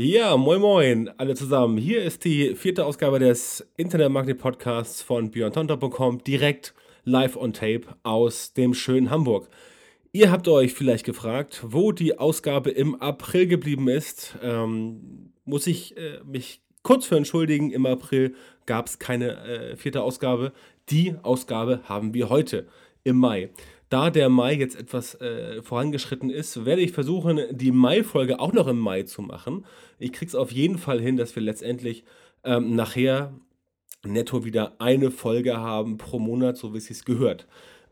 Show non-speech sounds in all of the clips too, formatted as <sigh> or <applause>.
Ja, moin moin, alle zusammen. Hier ist die vierte Ausgabe des Internet Marketing Podcasts von björntantau.com, direkt live on tape aus dem schönen Hamburg. Ihr habt euch vielleicht gefragt, wo die Ausgabe im April geblieben ist. Ähm, muss ich äh, mich kurz für entschuldigen. Im April gab es keine äh, vierte Ausgabe. Die Ausgabe haben wir heute im Mai. Da der Mai jetzt etwas äh, vorangeschritten ist, werde ich versuchen, die Mai-Folge auch noch im Mai zu machen. Ich kriege es auf jeden Fall hin, dass wir letztendlich ähm, nachher netto wieder eine Folge haben pro Monat, so wie es sich gehört.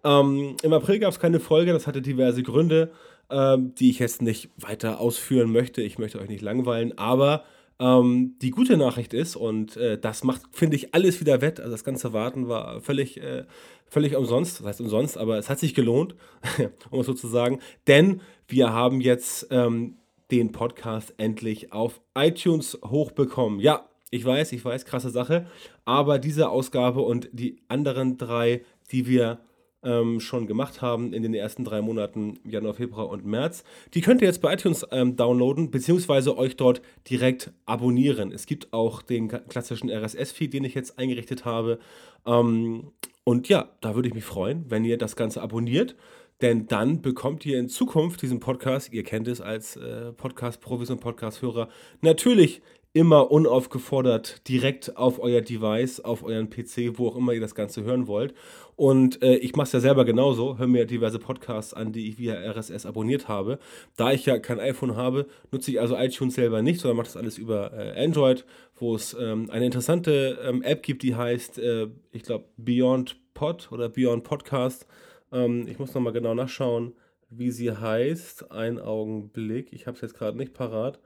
Ähm, Im April gab es keine Folge, das hatte diverse Gründe, ähm, die ich jetzt nicht weiter ausführen möchte. Ich möchte euch nicht langweilen, aber ähm, die gute Nachricht ist, und äh, das macht, finde ich, alles wieder wett. Also das ganze Warten war völlig, äh, völlig umsonst. Das heißt umsonst, aber es hat sich gelohnt, <laughs> um es so zu sagen. Denn wir haben jetzt ähm, den Podcast endlich auf iTunes hochbekommen. Ja, ich weiß, ich weiß, krasse Sache. Aber diese Ausgabe und die anderen drei, die wir ähm, schon gemacht haben in den ersten drei Monaten Januar, Februar und März. Die könnt ihr jetzt bei iTunes ähm, downloaden, beziehungsweise euch dort direkt abonnieren. Es gibt auch den klassischen RSS-Feed, den ich jetzt eingerichtet habe. Ähm, und ja, da würde ich mich freuen, wenn ihr das Ganze abonniert. Denn dann bekommt ihr in Zukunft diesen Podcast, ihr kennt es als äh, Podcast-Profis und Podcast-Hörer, natürlich immer unaufgefordert direkt auf euer Device, auf euren PC, wo auch immer ihr das Ganze hören wollt. Und äh, ich mache es ja selber genauso, höre mir diverse Podcasts an, die ich via RSS abonniert habe. Da ich ja kein iPhone habe, nutze ich also iTunes selber nicht, sondern mache das alles über äh, Android, wo es ähm, eine interessante ähm, App gibt, die heißt, äh, ich glaube, Beyond Pod oder Beyond Podcast. Ähm, ich muss nochmal genau nachschauen, wie sie heißt. Ein Augenblick, ich habe es jetzt gerade nicht parat.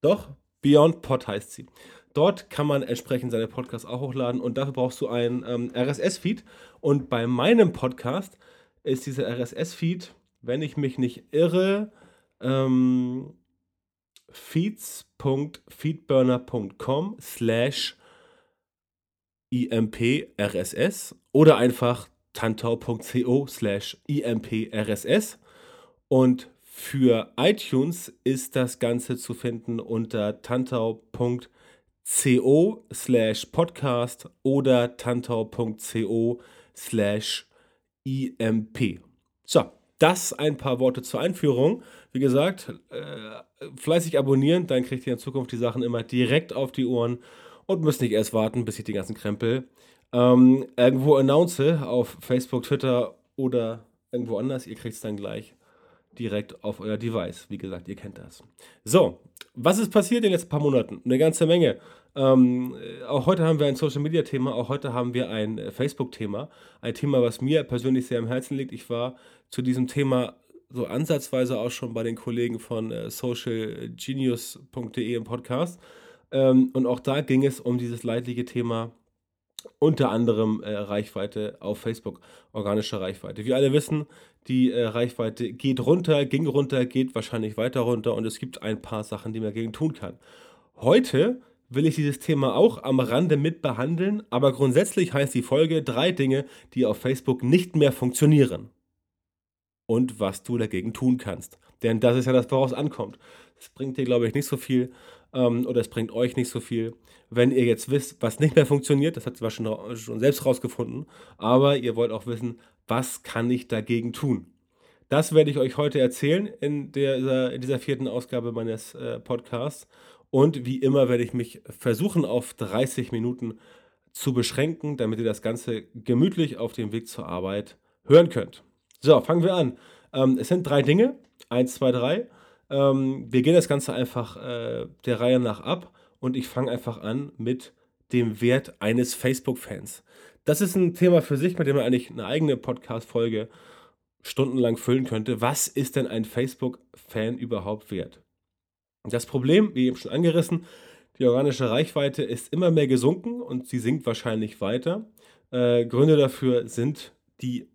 Doch, Beyond Pod heißt sie. Dort kann man entsprechend seine Podcasts auch hochladen und dafür brauchst du einen ähm, RSS-Feed. Und bei meinem Podcast ist dieser RSS-Feed, wenn ich mich nicht irre, ähm, feeds.feedburner.com slash imprss oder einfach tantau.co slash imprss und für iTunes ist das Ganze zu finden unter tantau.co slash podcast oder tantau.co slash imp. So, das ein paar Worte zur Einführung. Wie gesagt, äh, fleißig abonnieren, dann kriegt ihr in Zukunft die Sachen immer direkt auf die Ohren und müsst nicht erst warten, bis ich den ganzen Krempel ähm, irgendwo announce auf Facebook, Twitter oder irgendwo anders. Ihr kriegt es dann gleich direkt auf euer Device. Wie gesagt, ihr kennt das. So, was ist passiert in den letzten paar Monaten? Eine ganze Menge. Ähm, auch heute haben wir ein Social Media Thema, auch heute haben wir ein äh, Facebook Thema. Ein Thema, was mir persönlich sehr am Herzen liegt. Ich war zu diesem Thema so ansatzweise auch schon bei den Kollegen von äh, socialgenius.de im Podcast. Ähm, und auch da ging es um dieses leidliche Thema unter anderem äh, Reichweite auf Facebook, organische Reichweite. Wir alle wissen, die äh, Reichweite geht runter, ging runter, geht wahrscheinlich weiter runter und es gibt ein paar Sachen, die man dagegen tun kann. Heute will ich dieses Thema auch am Rande mit behandeln, aber grundsätzlich heißt die Folge drei Dinge, die auf Facebook nicht mehr funktionieren. Und was du dagegen tun kannst. Denn das ist ja das, woraus ankommt. Es bringt dir, glaube ich, nicht so viel ähm, oder es bringt euch nicht so viel, wenn ihr jetzt wisst, was nicht mehr funktioniert. Das hat zwar schon, schon selbst rausgefunden, aber ihr wollt auch wissen, was kann ich dagegen tun. Das werde ich euch heute erzählen in, der, in dieser vierten Ausgabe meines äh, Podcasts. Und wie immer werde ich mich versuchen, auf 30 Minuten zu beschränken, damit ihr das Ganze gemütlich auf dem Weg zur Arbeit hören könnt. So, fangen wir an. Ähm, es sind drei Dinge. Eins, zwei, drei. Ähm, wir gehen das Ganze einfach äh, der Reihe nach ab und ich fange einfach an mit dem Wert eines Facebook-Fans. Das ist ein Thema für sich, mit dem man eigentlich eine eigene Podcast-Folge stundenlang füllen könnte. Was ist denn ein Facebook-Fan überhaupt wert? Das Problem, wie eben schon angerissen, Die organische Reichweite ist immer mehr gesunken und sie sinkt wahrscheinlich weiter. Äh, Gründe dafür sind die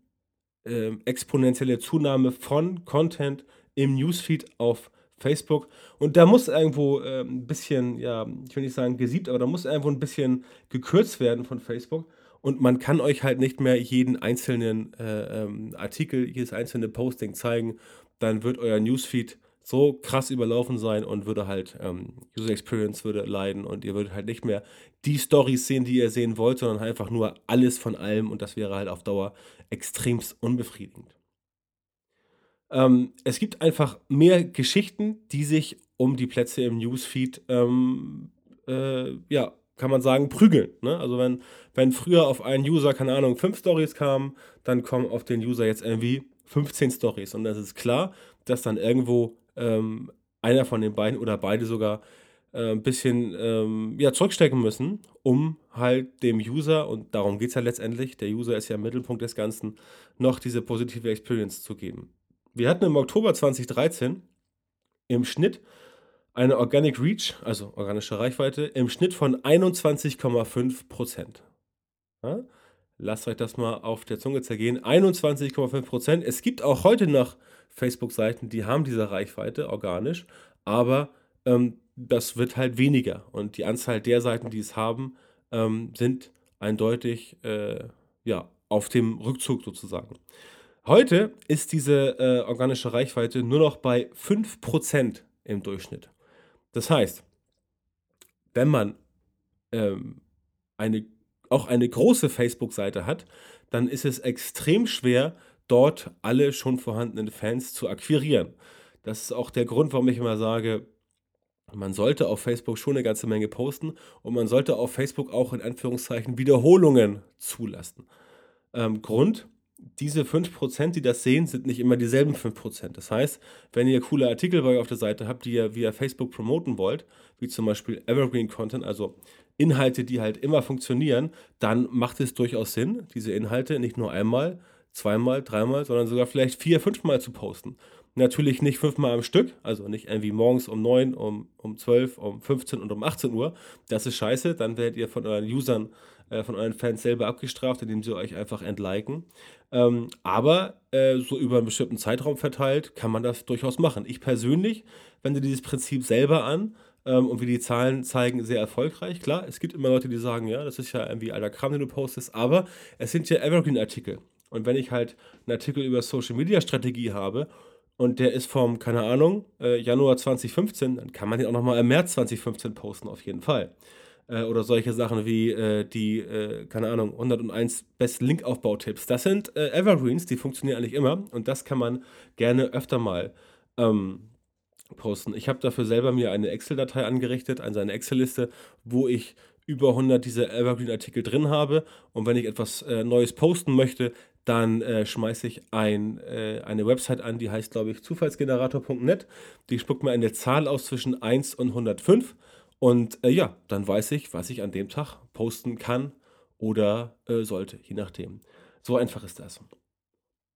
äh, exponentielle Zunahme von Content im Newsfeed auf Facebook. Und da muss irgendwo äh, ein bisschen, ja, ich will nicht sagen gesiebt, aber da muss irgendwo ein bisschen gekürzt werden von Facebook. Und man kann euch halt nicht mehr jeden einzelnen äh, ähm, Artikel, jedes einzelne Posting zeigen. Dann wird euer Newsfeed so krass überlaufen sein und würde halt ähm, User Experience würde leiden und ihr würdet halt nicht mehr die Stories sehen, die ihr sehen wollt, sondern einfach nur alles von allem und das wäre halt auf Dauer extremst unbefriedigend. Ähm, es gibt einfach mehr Geschichten, die sich um die Plätze im Newsfeed, ähm, äh, ja, kann man sagen, prügeln. Ne? Also wenn, wenn früher auf einen User, keine Ahnung, fünf Stories kamen, dann kommen auf den User jetzt irgendwie 15 Stories. Und das ist klar, dass dann irgendwo ähm, einer von den beiden oder beide sogar äh, ein bisschen ähm, ja, zurückstecken müssen, um halt dem User, und darum geht es ja letztendlich, der User ist ja im Mittelpunkt des Ganzen, noch diese positive Experience zu geben. Wir hatten im Oktober 2013 im Schnitt eine Organic Reach, also organische Reichweite, im Schnitt von 21,5 Prozent. Ja? Lasst euch das mal auf der Zunge zergehen. 21,5 Prozent. Es gibt auch heute noch Facebook-Seiten, die haben diese Reichweite organisch, aber ähm, das wird halt weniger. Und die Anzahl der Seiten, die es haben, ähm, sind eindeutig äh, ja, auf dem Rückzug sozusagen. Heute ist diese äh, organische Reichweite nur noch bei 5% im Durchschnitt. Das heißt, wenn man ähm, eine, auch eine große Facebook-Seite hat, dann ist es extrem schwer, dort alle schon vorhandenen Fans zu akquirieren. Das ist auch der Grund, warum ich immer sage, man sollte auf Facebook schon eine ganze Menge posten und man sollte auf Facebook auch in Anführungszeichen Wiederholungen zulassen. Ähm, Grund, diese 5%, die das sehen, sind nicht immer dieselben 5%. Das heißt, wenn ihr coole Artikel bei euch auf der Seite habt, die ihr via Facebook promoten wollt, wie zum Beispiel Evergreen Content, also Inhalte, die halt immer funktionieren, dann macht es durchaus Sinn, diese Inhalte nicht nur einmal, zweimal, dreimal, sondern sogar vielleicht vier, fünfmal zu posten. Natürlich nicht fünfmal am Stück, also nicht irgendwie morgens um 9, um, um 12, um 15 und um 18 Uhr. Das ist scheiße, dann werdet ihr von euren Usern, äh, von euren Fans selber abgestraft, indem sie euch einfach entliken. Ähm, aber äh, so über einen bestimmten Zeitraum verteilt kann man das durchaus machen. Ich persönlich wende dieses Prinzip selber an ähm, und wie die Zahlen zeigen, sehr erfolgreich. Klar, es gibt immer Leute, die sagen, ja, das ist ja irgendwie alter Kram, den du postest, aber es sind ja Evergreen-Artikel. Und wenn ich halt einen Artikel über Social Media Strategie habe und der ist vom, keine Ahnung, äh, Januar 2015, dann kann man den auch nochmal im März 2015 posten, auf jeden Fall. Äh, oder solche Sachen wie äh, die, äh, keine Ahnung, 101 besten Linkaufbautipps. Das sind äh, Evergreens, die funktionieren eigentlich immer und das kann man gerne öfter mal ähm, posten. Ich habe dafür selber mir eine Excel-Datei angerichtet, also eine Excel-Liste, wo ich über 100 dieser Evergreen-Artikel drin habe. Und wenn ich etwas äh, Neues posten möchte, dann äh, schmeiße ich ein, äh, eine Website an, die heißt, glaube ich, zufallsgenerator.net. Die spuckt mir eine Zahl aus zwischen 1 und 105. Und äh, ja, dann weiß ich, was ich an dem Tag posten kann oder äh, sollte, je nachdem. So einfach ist das.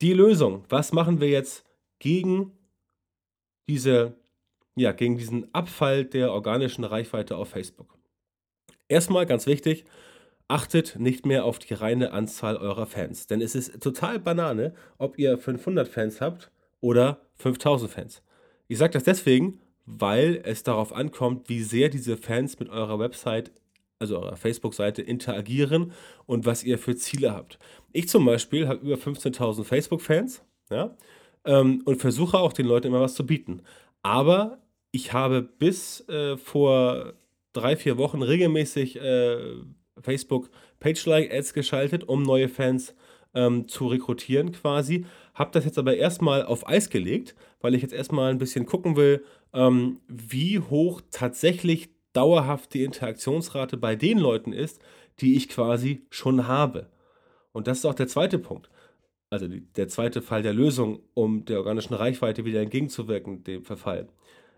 Die Lösung, was machen wir jetzt gegen diese, ja, gegen diesen Abfall der organischen Reichweite auf Facebook? Erstmal ganz wichtig, achtet nicht mehr auf die reine Anzahl eurer Fans. Denn es ist total Banane, ob ihr 500 Fans habt oder 5000 Fans. Ich sage das deswegen, weil es darauf ankommt, wie sehr diese Fans mit eurer Website, also eurer Facebook-Seite, interagieren und was ihr für Ziele habt. Ich zum Beispiel habe über 15.000 Facebook-Fans ja, ähm, und versuche auch den Leuten immer was zu bieten. Aber ich habe bis äh, vor drei, vier Wochen regelmäßig äh, Facebook Page-Like-Ads geschaltet, um neue Fans ähm, zu rekrutieren quasi. Habe das jetzt aber erstmal auf Eis gelegt, weil ich jetzt erstmal ein bisschen gucken will, ähm, wie hoch tatsächlich dauerhaft die Interaktionsrate bei den Leuten ist, die ich quasi schon habe. Und das ist auch der zweite Punkt. Also die, der zweite Fall der Lösung, um der organischen Reichweite wieder entgegenzuwirken, dem Verfall.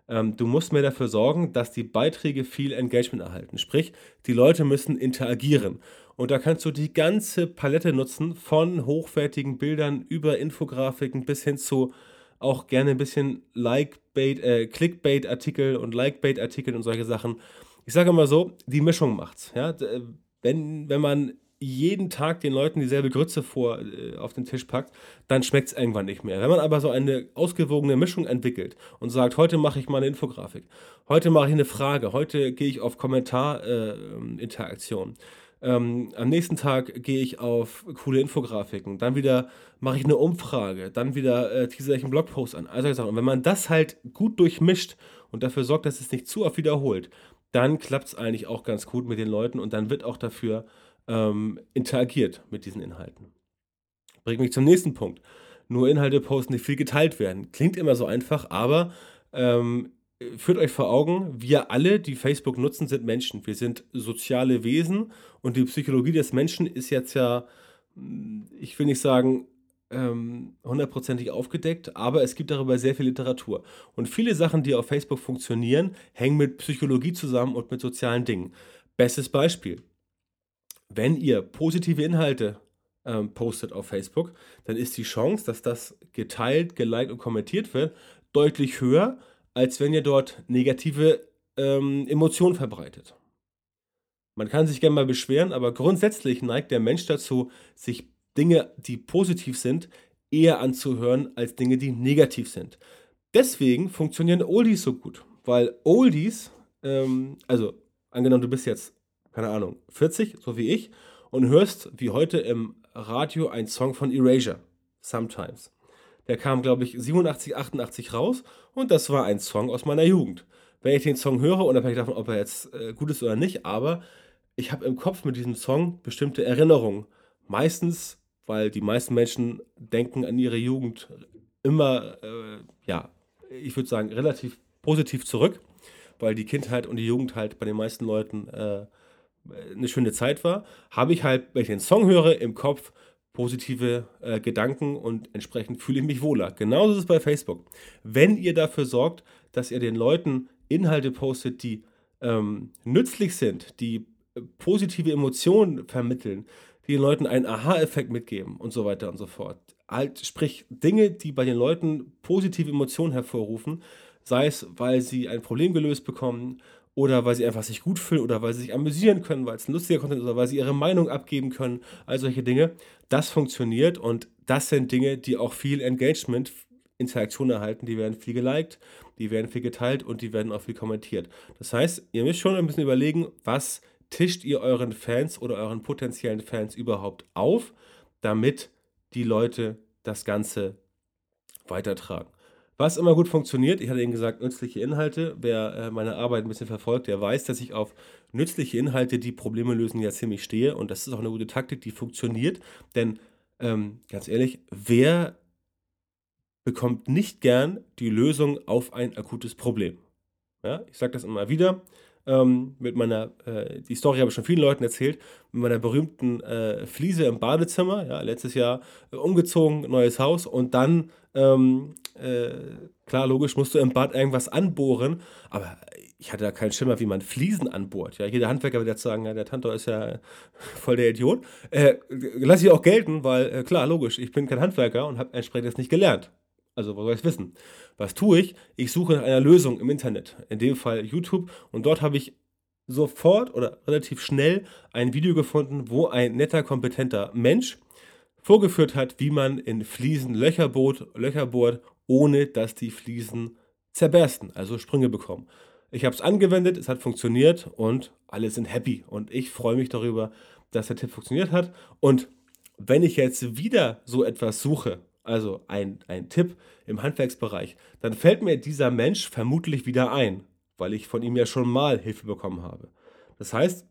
Ähm, du musst mehr dafür sorgen, dass die Beiträge viel Engagement erhalten. Sprich, die Leute müssen interagieren. Und da kannst du die ganze Palette nutzen, von hochwertigen Bildern über Infografiken bis hin zu auch gerne ein bisschen Like-Bait, äh, Clickbait-Artikel und Like-Bait-Artikel und solche Sachen. ich sage immer so, die Mischung macht's. Ja? Äh, wenn, wenn man jeden Tag den Leuten dieselbe Grütze vor äh, auf den Tisch packt, dann schmeckt es irgendwann nicht mehr. Wenn man aber so eine ausgewogene Mischung entwickelt und sagt, heute mache ich mal eine Infografik, heute mache ich eine Frage, heute gehe ich auf Kommentarinteraktion, äh, ähm, am nächsten Tag gehe ich auf coole Infografiken, dann wieder mache ich eine Umfrage, dann wieder äh, teaser ich einen Blogpost an. Also Und wenn man das halt gut durchmischt und dafür sorgt, dass es nicht zu oft wiederholt, dann klappt es eigentlich auch ganz gut mit den Leuten und dann wird auch dafür ähm, interagiert mit diesen Inhalten. Bringt mich zum nächsten Punkt. Nur Inhalte posten, die viel geteilt werden. Klingt immer so einfach, aber ähm, führt euch vor Augen, wir alle, die Facebook nutzen, sind Menschen. Wir sind soziale Wesen und die Psychologie des Menschen ist jetzt ja, hm, ich will nicht sagen, ähm, hundertprozentig aufgedeckt, aber es gibt darüber sehr viel Literatur. Und viele Sachen, die auf Facebook funktionieren, hängen mit Psychologie zusammen und mit sozialen Dingen. Bestes Beispiel wenn ihr positive Inhalte ähm, postet auf Facebook, dann ist die Chance, dass das geteilt, geliked und kommentiert wird, deutlich höher, als wenn ihr dort negative ähm, Emotionen verbreitet. Man kann sich gerne mal beschweren, aber grundsätzlich neigt der Mensch dazu, sich Dinge, die positiv sind, eher anzuhören als Dinge, die negativ sind. Deswegen funktionieren Oldies so gut, weil Oldies, ähm, also angenommen, du bist jetzt keine Ahnung, 40, so wie ich, und hörst wie heute im Radio einen Song von Erasure, Sometimes. Der kam, glaube ich, 87, 88 raus und das war ein Song aus meiner Jugend. Wenn ich den Song höre, unabhängig davon, ob er jetzt äh, gut ist oder nicht, aber ich habe im Kopf mit diesem Song bestimmte Erinnerungen. Meistens, weil die meisten Menschen denken an ihre Jugend immer, äh, ja, ich würde sagen, relativ positiv zurück, weil die Kindheit und die Jugend halt bei den meisten Leuten äh, eine schöne Zeit war, habe ich halt, wenn ich den Song höre, im Kopf positive äh, Gedanken und entsprechend fühle ich mich wohler. Genauso ist es bei Facebook. Wenn ihr dafür sorgt, dass ihr den Leuten Inhalte postet, die ähm, nützlich sind, die äh, positive Emotionen vermitteln, die den Leuten einen Aha-Effekt mitgeben und so weiter und so fort. Halt, sprich, Dinge, die bei den Leuten positive Emotionen hervorrufen, sei es, weil sie ein Problem gelöst bekommen oder weil sie einfach sich gut fühlen oder weil sie sich amüsieren können, weil es ein lustiger Content ist oder weil sie ihre Meinung abgeben können, all solche Dinge. Das funktioniert und das sind Dinge, die auch viel Engagement, Interaktion erhalten, die werden viel geliked, die werden viel geteilt und die werden auch viel kommentiert. Das heißt, ihr müsst schon ein bisschen überlegen, was tischt ihr euren Fans oder euren potenziellen Fans überhaupt auf, damit die Leute das Ganze weitertragen. Was immer gut funktioniert, ich hatte Ihnen gesagt, nützliche Inhalte. Wer äh, meine Arbeit ein bisschen verfolgt, der weiß, dass ich auf nützliche Inhalte, die Probleme lösen, ja ziemlich stehe. Und das ist auch eine gute Taktik, die funktioniert. Denn ähm, ganz ehrlich, wer bekommt nicht gern die Lösung auf ein akutes Problem? Ja, ich sage das immer wieder ähm, mit meiner, äh, die Story habe ich schon vielen Leuten erzählt, mit meiner berühmten äh, Fliese im Badezimmer, ja, letztes Jahr äh, umgezogen, neues Haus und dann, ähm, äh, klar, logisch, musst du im Bad irgendwas anbohren, aber ich hatte da keinen Schimmer, wie man Fliesen anbohrt. Ja, jeder Handwerker wird jetzt sagen, ja, der Tantor ist ja <laughs> voll der Idiot. Äh, lass ich auch gelten, weil, äh, klar, logisch, ich bin kein Handwerker und habe entsprechend das nicht gelernt. Also, was soll ich wissen? Was tue ich? Ich suche nach einer Lösung im Internet, in dem Fall YouTube, und dort habe ich sofort oder relativ schnell ein Video gefunden, wo ein netter, kompetenter Mensch vorgeführt hat, wie man in Fliesen Löcher bohrt, Löcher bohrt, ohne dass die Fliesen zerbersten, also Sprünge bekommen. Ich habe es angewendet, es hat funktioniert und alle sind happy. Und ich freue mich darüber, dass der Tipp funktioniert hat. Und wenn ich jetzt wieder so etwas suche, also ein, ein Tipp im Handwerksbereich, dann fällt mir dieser Mensch vermutlich wieder ein, weil ich von ihm ja schon mal Hilfe bekommen habe. Das heißt,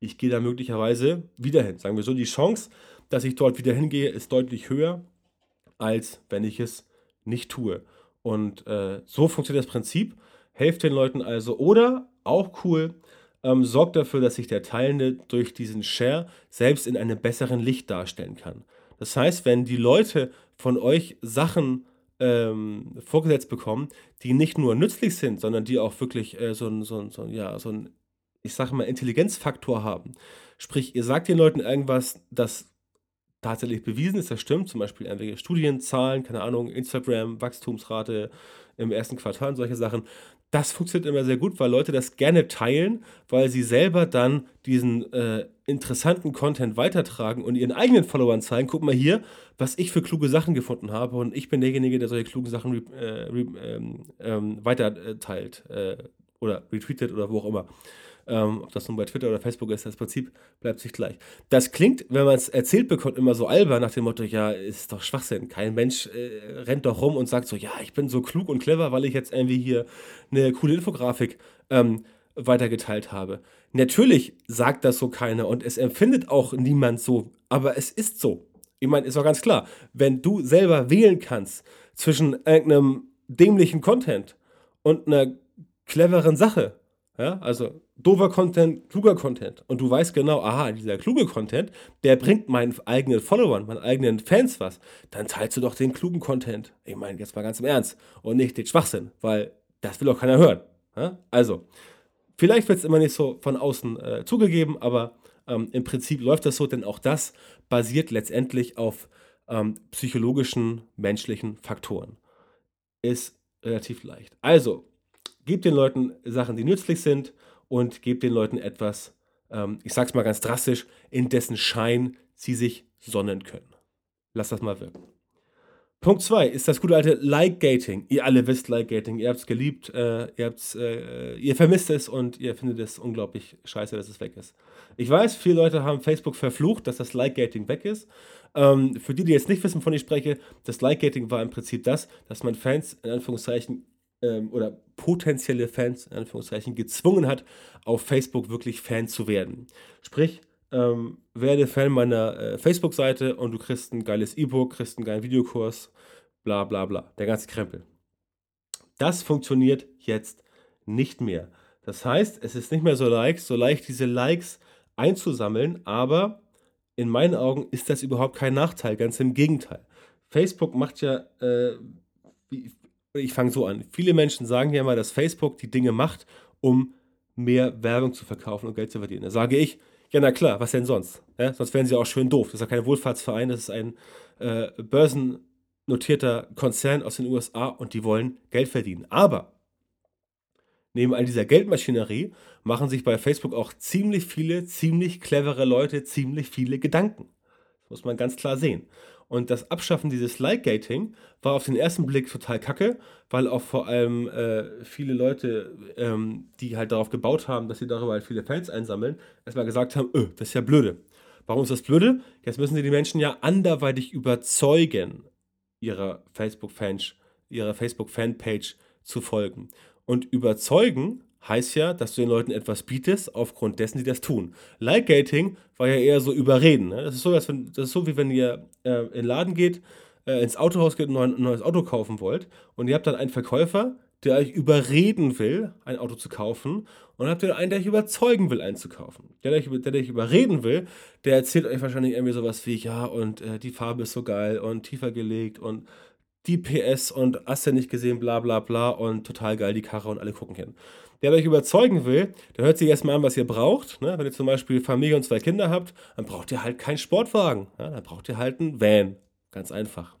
ich gehe da möglicherweise wieder hin. Sagen wir so, die Chance, dass ich dort wieder hingehe, ist deutlich höher, als wenn ich es nicht tue. Und äh, so funktioniert das Prinzip. Helft den Leuten also oder auch cool, ähm, sorgt dafür, dass sich der Teilende durch diesen Share selbst in einem besseren Licht darstellen kann. Das heißt, wenn die Leute von euch Sachen ähm, vorgesetzt bekommen, die nicht nur nützlich sind, sondern die auch wirklich äh, so ein, so so ja, so ein, ich sage mal, Intelligenzfaktor haben. Sprich, ihr sagt den Leuten irgendwas, das tatsächlich bewiesen ist, das stimmt, zum Beispiel irgendwelche Studienzahlen, keine Ahnung, Instagram, Wachstumsrate im ersten Quartal und solche Sachen, Das funktioniert immer sehr gut, weil Leute das gerne teilen, weil sie selber dann diesen äh, interessanten Content weitertragen und ihren eigenen Followern zeigen, guck mal hier, was ich für kluge Sachen gefunden habe und ich bin derjenige, der solche klugen Sachen äh, ähm, ähm, weiterteilt äh, oder retweetet oder wo auch immer. Ähm, ob das nun bei Twitter oder Facebook ist, das Prinzip bleibt sich gleich. Das klingt, wenn man es erzählt bekommt, immer so albern nach dem Motto, ja, ist doch Schwachsinn. Kein Mensch äh, rennt doch rum und sagt so, ja, ich bin so klug und clever, weil ich jetzt irgendwie hier eine coole Infografik ähm, weitergeteilt habe. Natürlich sagt das so keiner und es empfindet auch niemand so, aber es ist so. Ich meine, ist doch ganz klar, wenn du selber wählen kannst zwischen irgendeinem dämlichen Content und einer cleveren Sache, ja, also doofer Content, kluger Content. Und du weißt genau, aha, dieser kluge Content, der bringt meinen eigenen Followern, meinen eigenen Fans was. Dann teilst du doch den klugen Content. Ich meine, jetzt mal ganz im Ernst. Und nicht den Schwachsinn, weil das will auch keiner hören. Ja? Also, vielleicht wird es immer nicht so von außen äh, zugegeben, aber ähm, im Prinzip läuft das so, denn auch das basiert letztendlich auf ähm, psychologischen, menschlichen Faktoren. Ist relativ leicht. Also, gebt den Leuten Sachen, die nützlich sind und gebt den Leuten etwas, ähm, ich sag's mal ganz drastisch, in dessen Schein sie sich sonnen können. Lasst das mal wirken. Punkt 2 ist das gute alte Like-Gating. Ihr alle wisst Like-Gating, ihr habt es geliebt, äh, ihr, habt's, äh, ihr vermisst es und ihr findet es unglaublich scheiße, dass es weg ist. Ich weiß, viele Leute haben Facebook verflucht, dass das Like-Gating weg ist. Ähm, für die, die jetzt nicht wissen, von ich spreche, das Like-Gating war im Prinzip das, dass man Fans in Anführungszeichen ähm, oder potenzielle Fans in Anführungszeichen gezwungen hat, auf Facebook wirklich Fan zu werden. Sprich, ähm, werde Fan meiner äh, Facebook-Seite und du kriegst ein geiles E-Book, kriegst einen geilen Videokurs, bla bla bla. Der ganze Krempel. Das funktioniert jetzt nicht mehr. Das heißt, es ist nicht mehr so leicht, so leicht diese Likes einzusammeln, aber in meinen Augen ist das überhaupt kein Nachteil, ganz im Gegenteil. Facebook macht ja, äh, wie, ich fange so an. Viele Menschen sagen ja mal, dass Facebook die Dinge macht, um mehr Werbung zu verkaufen und Geld zu verdienen. Da sage ich, ja, na klar, was denn sonst? Ja, sonst wären sie auch schön doof. Das ist ja kein Wohlfahrtsverein, das ist ein äh, börsennotierter Konzern aus den USA und die wollen Geld verdienen. Aber neben all dieser Geldmaschinerie machen sich bei Facebook auch ziemlich viele, ziemlich clevere Leute ziemlich viele Gedanken. Das muss man ganz klar sehen. Und das Abschaffen dieses Like-Gating war auf den ersten Blick total kacke, weil auch vor allem äh, viele Leute, ähm, die halt darauf gebaut haben, dass sie darüber halt viele Fans einsammeln, erstmal gesagt haben, öh, das ist ja blöde. Warum ist das blöde? Jetzt müssen sie die Menschen ja anderweitig überzeugen, ihrer Facebook-Fanpage Facebook zu folgen. Und überzeugen heißt ja, dass du den Leuten etwas bietest, aufgrund dessen sie das tun. Like-Gating war ja eher so überreden. Ne? Das, ist so, als wenn, das ist so, wie wenn ihr äh, in den Laden geht, äh, ins Autohaus geht und ein neues Auto kaufen wollt und ihr habt dann einen Verkäufer, der euch überreden will, ein Auto zu kaufen und habt ihr einen, der euch überzeugen will, einzukaufen. Der, der, euch, der, der euch überreden will, der erzählt euch wahrscheinlich irgendwie sowas wie, ja, und äh, die Farbe ist so geil und tiefer gelegt und die PS und hast ja nicht gesehen, bla bla bla und total geil die Karre und alle gucken hin der euch überzeugen will, der hört sich erstmal an, was ihr braucht. Ne? Wenn ihr zum Beispiel Familie und zwei Kinder habt, dann braucht ihr halt keinen Sportwagen. Ja? Dann braucht ihr halt einen Van. Ganz einfach.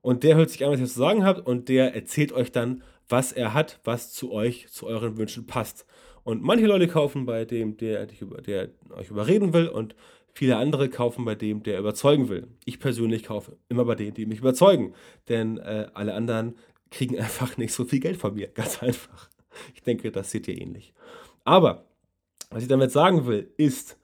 Und der hört sich an, was ihr zu sagen habt und der erzählt euch dann, was er hat, was zu euch, zu euren Wünschen passt. Und manche Leute kaufen bei dem, der, der euch überreden will und viele andere kaufen bei dem, der überzeugen will. Ich persönlich kaufe immer bei denen, die mich überzeugen. Denn äh, alle anderen kriegen <laughs> einfach nicht so viel Geld von mir. Ganz einfach. Ich denke, das seht ihr ähnlich. Aber, was ich damit sagen will, ist,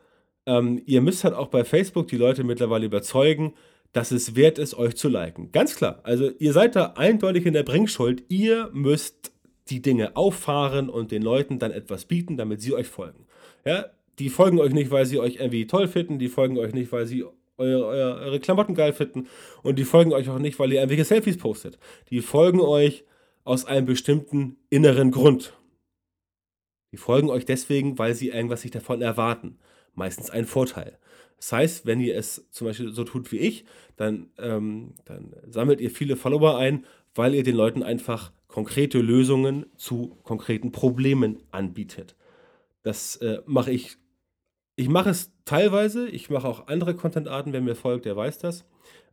ähm, ihr müsst halt auch bei Facebook die Leute mittlerweile überzeugen, dass es wert ist, euch zu liken. Ganz klar. Also ihr seid da eindeutig in der Bringschuld. Ihr müsst die Dinge auffahren und den Leuten dann etwas bieten, damit sie euch folgen. Ja, die folgen euch nicht, weil sie euch irgendwie toll finden, die folgen euch nicht, weil sie eure, eure, eure Klamotten geil finden und die folgen euch auch nicht, weil ihr irgendwelche Selfies postet. Die folgen euch, aus einem bestimmten inneren Grund. Die folgen euch deswegen, weil sie irgendwas sich davon erwarten. Meistens einen Vorteil. Das heißt, wenn ihr es zum Beispiel so tut wie ich, dann, ähm, dann sammelt ihr viele Follower ein, weil ihr den Leuten einfach konkrete Lösungen zu konkreten Problemen anbietet. Das äh, mache ich ich mache es teilweise, ich mache auch andere Content-Arten, wer mir folgt, der weiß das.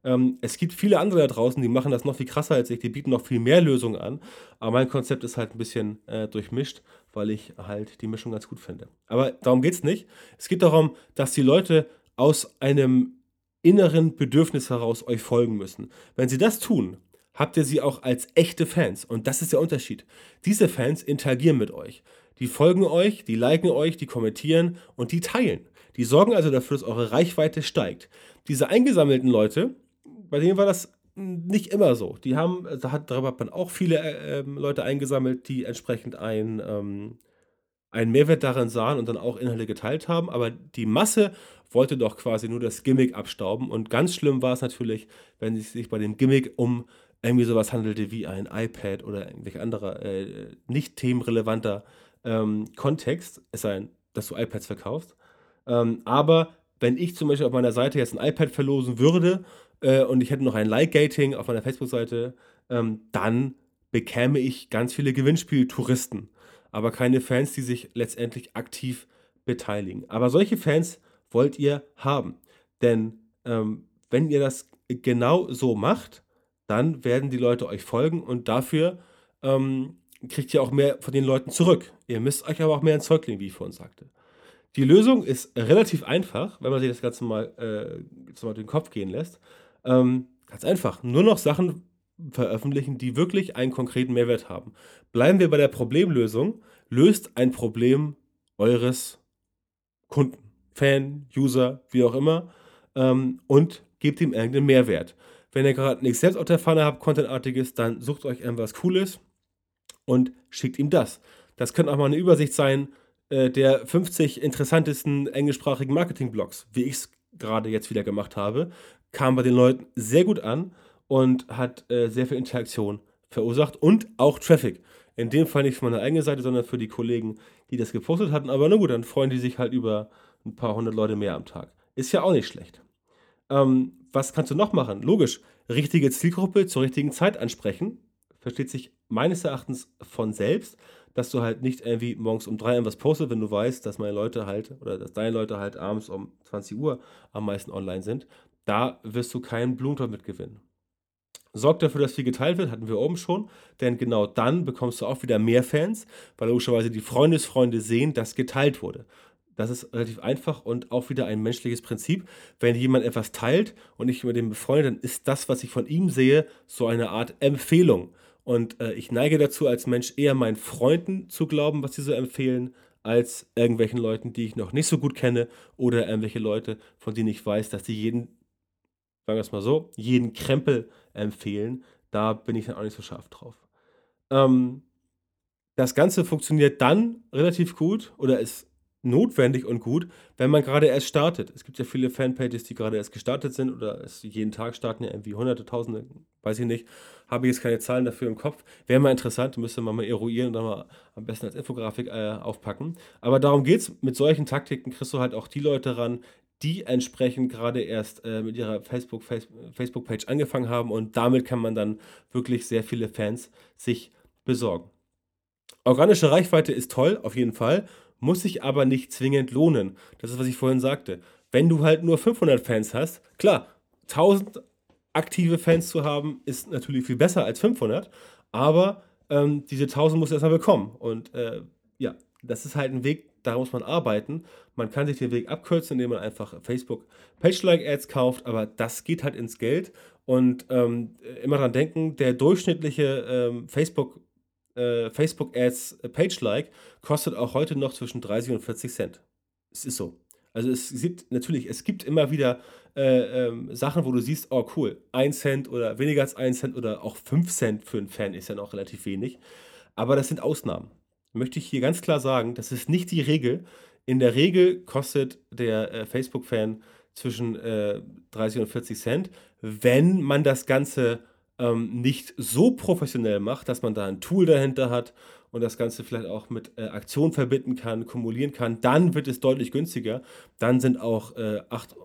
Ähm, es gibt viele andere da draußen, die machen das noch viel krasser als ich, die bieten noch viel mehr Lösungen an. Aber mein Konzept ist halt ein bisschen äh, durchmischt, weil ich halt die Mischung ganz gut finde. Aber darum geht es nicht. Es geht darum, dass die Leute aus einem inneren Bedürfnis heraus euch folgen müssen. Wenn sie das tun, habt ihr sie auch als echte Fans. Und das ist der Unterschied. Diese Fans interagieren mit euch. Die folgen euch, die liken euch, die kommentieren und die teilen. Die sorgen also dafür, dass eure Reichweite steigt. Diese eingesammelten Leute, bei denen war das nicht immer so. Die haben, da hat, darüber hat man auch viele äh, ähm, Leute eingesammelt, die entsprechend ein, ähm, einen Mehrwert darin sahen und dann auch Inhalte geteilt haben. Aber die Masse wollte doch quasi nur das Gimmick abstauben. Und ganz schlimm war es natürlich, wenn es sich bei dem Gimmick um irgendwie sowas handelte wie ein iPad oder irgendwelche anderer äh, nicht themenrelevanter ähm, Kontext, es sei denn, dass du iPads verkaufst. Ähm, aber wenn ich zum Beispiel auf meiner Seite jetzt ein iPad verlosen würde äh, und ich hätte noch ein Like-Gating auf meiner Facebook-Seite, ähm, dann bekäme ich ganz viele Gewinnspieltouristen, aber keine Fans, die sich letztendlich aktiv beteiligen. Aber solche Fans wollt ihr haben. Denn ähm, wenn ihr das genau so macht, dann werden die Leute euch folgen und dafür ähm, kriegt ihr auch mehr von den Leuten zurück. Ihr müsst euch aber auch mehr ins Zeug legen, wie ich vorhin sagte. Die Lösung ist relativ einfach, wenn man sich das Ganze mal, äh, den Kopf gehen lässt. Ähm, ganz einfach. Nur noch Sachen veröffentlichen, die wirklich einen konkreten Mehrwert haben. Bleiben wir bei der Problemlösung. Löst ein Problem eures Kunden, Fan, User, wie auch immer, ähm, und gebt ihm irgendeinen Mehrwert. Wenn ihr gerade nichts selbst auf der Pfanne habt, Contentartiges, dann sucht euch irgendwas Cooles und schickt ihm das. Das könnte auch mal eine Übersicht sein äh, der 50 interessantesten englischsprachigen Marketing-Blogs, wie ich es gerade jetzt wieder gemacht habe. Kam bei den Leuten sehr gut an und hat äh, sehr viel Interaktion verursacht und auch Traffic. In dem Fall nicht für meine eigene Seite, sondern für die Kollegen, die das gepostet hatten. Aber na gut, dann freuen die sich halt über ein paar hundert Leute mehr am Tag. Ist ja auch nicht schlecht. Ähm, was kannst du noch machen? Logisch, richtige Zielgruppe zur richtigen Zeit ansprechen. Versteht sich meines Erachtens von selbst, dass du halt nicht irgendwie morgens um drei irgendwas postest, wenn du weißt, dass meine Leute halt oder dass deine Leute halt abends um 20 Uhr am meisten online sind. Da wirst du keinen Blumentopf mit gewinnen. Sorgt dafür, dass viel geteilt wird, hatten wir oben schon, denn genau dann bekommst du auch wieder mehr Fans, weil logischerweise die Freundesfreunde sehen, dass geteilt wurde. Das ist relativ einfach und auch wieder ein menschliches Prinzip. Wenn jemand etwas teilt und ich mit dem befreundet, dann ist das, was ich von ihm sehe, so eine Art Empfehlung. Und äh, ich neige dazu, als Mensch eher meinen Freunden zu glauben, was sie so empfehlen, als irgendwelchen Leuten, die ich noch nicht so gut kenne oder irgendwelche Leute, von denen ich weiß, dass sie jeden, sagen wir es mal so, jeden Krempel empfehlen. Da bin ich dann auch nicht so scharf drauf. Ähm, das Ganze funktioniert dann relativ gut oder ist notwendig und gut, wenn man gerade erst startet. Es gibt ja viele Fanpages, die gerade erst gestartet sind oder es jeden Tag starten ja irgendwie hunderte, tausende, weiß ich nicht. Habe ich jetzt keine Zahlen dafür im Kopf. Wäre mal interessant, müsste man mal eruieren und dann mal am besten als Infografik äh, aufpacken. Aber darum geht es. Mit solchen Taktiken kriegst du halt auch die Leute ran, die entsprechend gerade erst äh, mit ihrer Facebook, Facebook-Page angefangen haben und damit kann man dann wirklich sehr viele Fans sich besorgen. Organische Reichweite ist toll, auf jeden Fall muss sich aber nicht zwingend lohnen. Das ist, was ich vorhin sagte. Wenn du halt nur 500 Fans hast, klar, 1000 aktive Fans zu haben, ist natürlich viel besser als 500, aber ähm, diese 1000 musst du erstmal bekommen. Und äh, ja, das ist halt ein Weg, da muss man arbeiten. Man kann sich den Weg abkürzen, indem man einfach Facebook Page-Like-Ads kauft, aber das geht halt ins Geld. Und ähm, immer dran denken, der durchschnittliche ähm, Facebook äh, Facebook Ads äh, Page Like kostet auch heute noch zwischen 30 und 40 Cent. Es ist so. Also es gibt natürlich, es gibt immer wieder äh, ähm, Sachen, wo du siehst, oh cool, 1 Cent oder weniger als 1 Cent oder auch 5 Cent für einen Fan ist ja noch relativ wenig. Aber das sind Ausnahmen. Möchte ich hier ganz klar sagen, das ist nicht die Regel. In der Regel kostet der äh, Facebook-Fan zwischen äh, 30 und 40 Cent, wenn man das Ganze ähm, nicht so professionell macht, dass man da ein Tool dahinter hat und das Ganze vielleicht auch mit äh, Aktionen verbinden kann, kumulieren kann, dann wird es deutlich günstiger. Dann sind auch äh, 8,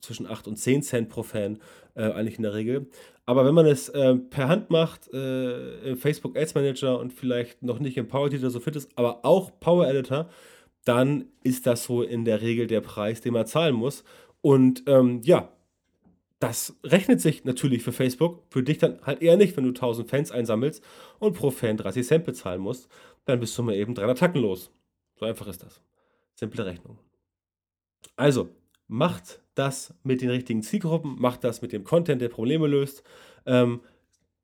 zwischen 8 und 10 Cent pro Fan äh, eigentlich in der Regel. Aber wenn man es äh, per Hand macht, äh, im Facebook Ads Manager und vielleicht noch nicht im Power Editor so fit ist, aber auch Power Editor, dann ist das so in der Regel der Preis, den man zahlen muss. Und ähm, ja, das rechnet sich natürlich für Facebook, für dich dann halt eher nicht, wenn du 1000 Fans einsammelst und pro Fan 30 Cent bezahlen musst, dann bist du mal eben drei Attacken los. So einfach ist das. Simple Rechnung. Also, macht das mit den richtigen Zielgruppen, macht das mit dem Content, der Probleme löst. Ähm,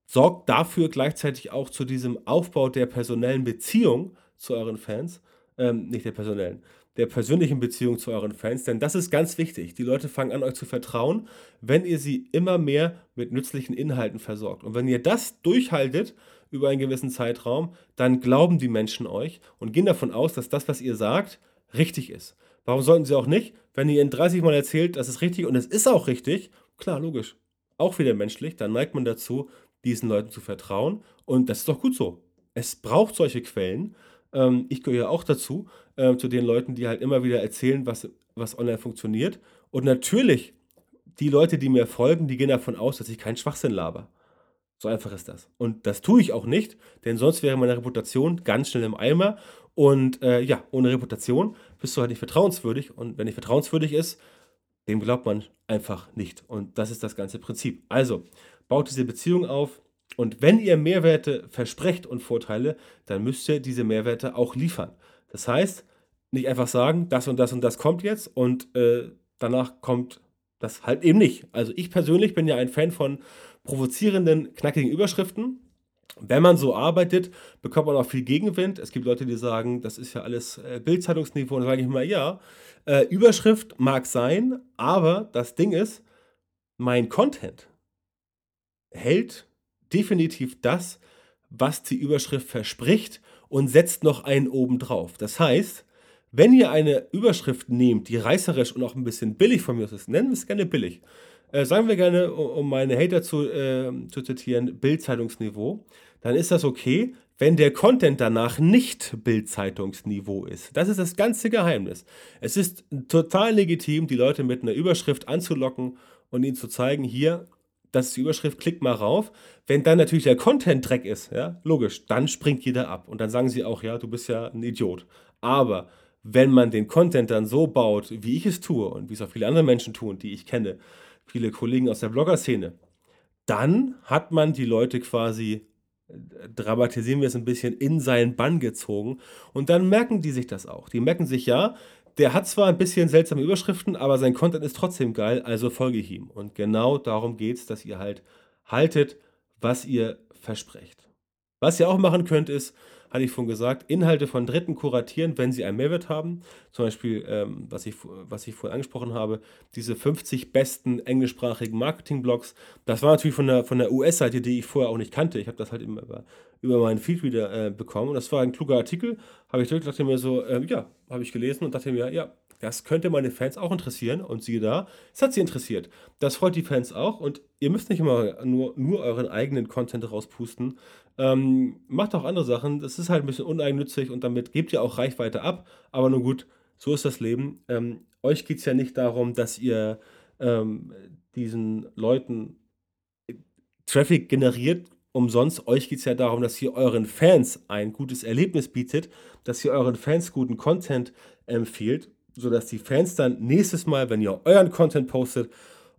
sorgt dafür gleichzeitig auch zu diesem Aufbau der personellen Beziehung zu euren Fans, ähm, nicht der personellen, der persönlichen Beziehung zu euren Fans, denn das ist ganz wichtig. Die Leute fangen an, euch zu vertrauen, wenn ihr sie immer mehr mit nützlichen Inhalten versorgt. Und wenn ihr das durchhaltet über einen gewissen Zeitraum, dann glauben die Menschen euch und gehen davon aus, dass das, was ihr sagt, richtig ist. Warum sollten sie auch nicht? Wenn ihr ihnen 30 Mal erzählt, das ist richtig und es ist auch richtig, klar, logisch, auch wieder menschlich, dann neigt man dazu, diesen Leuten zu vertrauen und das ist doch gut so. Es braucht solche Quellen. Ähm, ich gehöre auch dazu, äh, zu den Leuten, die halt immer wieder erzählen, was, was online funktioniert. Und natürlich, die Leute, die mir folgen, die gehen davon aus, dass ich keinen Schwachsinn laber. So einfach ist das. Und das tue ich auch nicht, denn sonst wäre meine Reputation ganz schnell im Eimer und äh, ja, ohne Reputation bist du halt nicht vertrauenswürdig. Und wenn nicht vertrauenswürdig ist, dem glaubt man einfach nicht. Und das ist das ganze Prinzip. Also, baut diese Beziehung auf. Und wenn ihr Mehrwerte versprecht und Vorteile, dann müsst ihr diese Mehrwerte auch liefern. Das heißt, nicht einfach sagen, das und das und das kommt jetzt und äh, danach kommt das halt eben nicht. Also ich persönlich bin ja ein Fan von provozierenden, knackigen Überschriften. Wenn man so arbeitet, bekommt man auch viel Gegenwind. Es gibt Leute, die sagen, das ist ja alles äh, Bildzeitungsniveau. Und da sage ich mal, ja, äh, Überschrift mag sein, aber das Ding ist, mein Content hält definitiv das, was die Überschrift verspricht und setzt noch einen oben drauf. Das heißt, wenn ihr eine Überschrift nehmt, die reißerisch und auch ein bisschen billig von mir ist, nennen wir es gerne billig, äh, sagen wir gerne, um meine Hater zu, äh, zu zitieren, Bildzeitungsniveau, dann ist das okay, wenn der Content danach nicht Bildzeitungsniveau ist. Das ist das ganze Geheimnis. Es ist total legitim, die Leute mit einer Überschrift anzulocken und ihnen zu zeigen, hier, das ist die Überschrift, klick mal rauf. Wenn dann natürlich der Content Dreck ist, ja, logisch, dann springt jeder ab und dann sagen sie auch, ja, du bist ja ein Idiot. Aber wenn man den Content dann so baut, wie ich es tue und wie es auch viele andere Menschen tun, die ich kenne, viele Kollegen aus der Blogger-Szene, dann hat man die Leute quasi, äh, dramatisieren wir es ein bisschen, in seinen Bann gezogen. Und dann merken die sich das auch. Die merken sich ja, der hat zwar ein bisschen seltsame Überschriften, aber sein Content ist trotzdem geil, also folge ihm. Und genau darum geht es, dass ihr halt haltet, was ihr versprecht. Was ihr auch machen könnt, ist, hatte ich vorhin gesagt, Inhalte von Dritten kuratieren, wenn sie einen Mehrwert haben. Zum Beispiel, ähm, was, ich, was ich vorhin angesprochen habe, diese 50 besten englischsprachigen Marketing-Blogs. Das war natürlich von der, von der US-Seite, die ich vorher auch nicht kannte. Ich habe das halt immer über, über meinen Feed wieder äh, bekommen. Und das war ein kluger Artikel. Habe ich dachte mir so, äh, ja, habe ich gelesen und dachte mir, ja, das könnte meine Fans auch interessieren. Und siehe da, es hat sie interessiert. Das freut die Fans auch. Und ihr müsst nicht immer nur, nur euren eigenen Content rauspusten. Ähm, macht auch andere Sachen. Das ist halt ein bisschen uneigennützig und damit gebt ihr auch Reichweite ab. Aber nun gut, so ist das Leben. Ähm, euch geht es ja nicht darum, dass ihr ähm, diesen Leuten Traffic generiert umsonst. Euch geht es ja darum, dass ihr euren Fans ein gutes Erlebnis bietet, dass ihr euren Fans guten Content empfiehlt, sodass die Fans dann nächstes Mal, wenn ihr euren Content postet,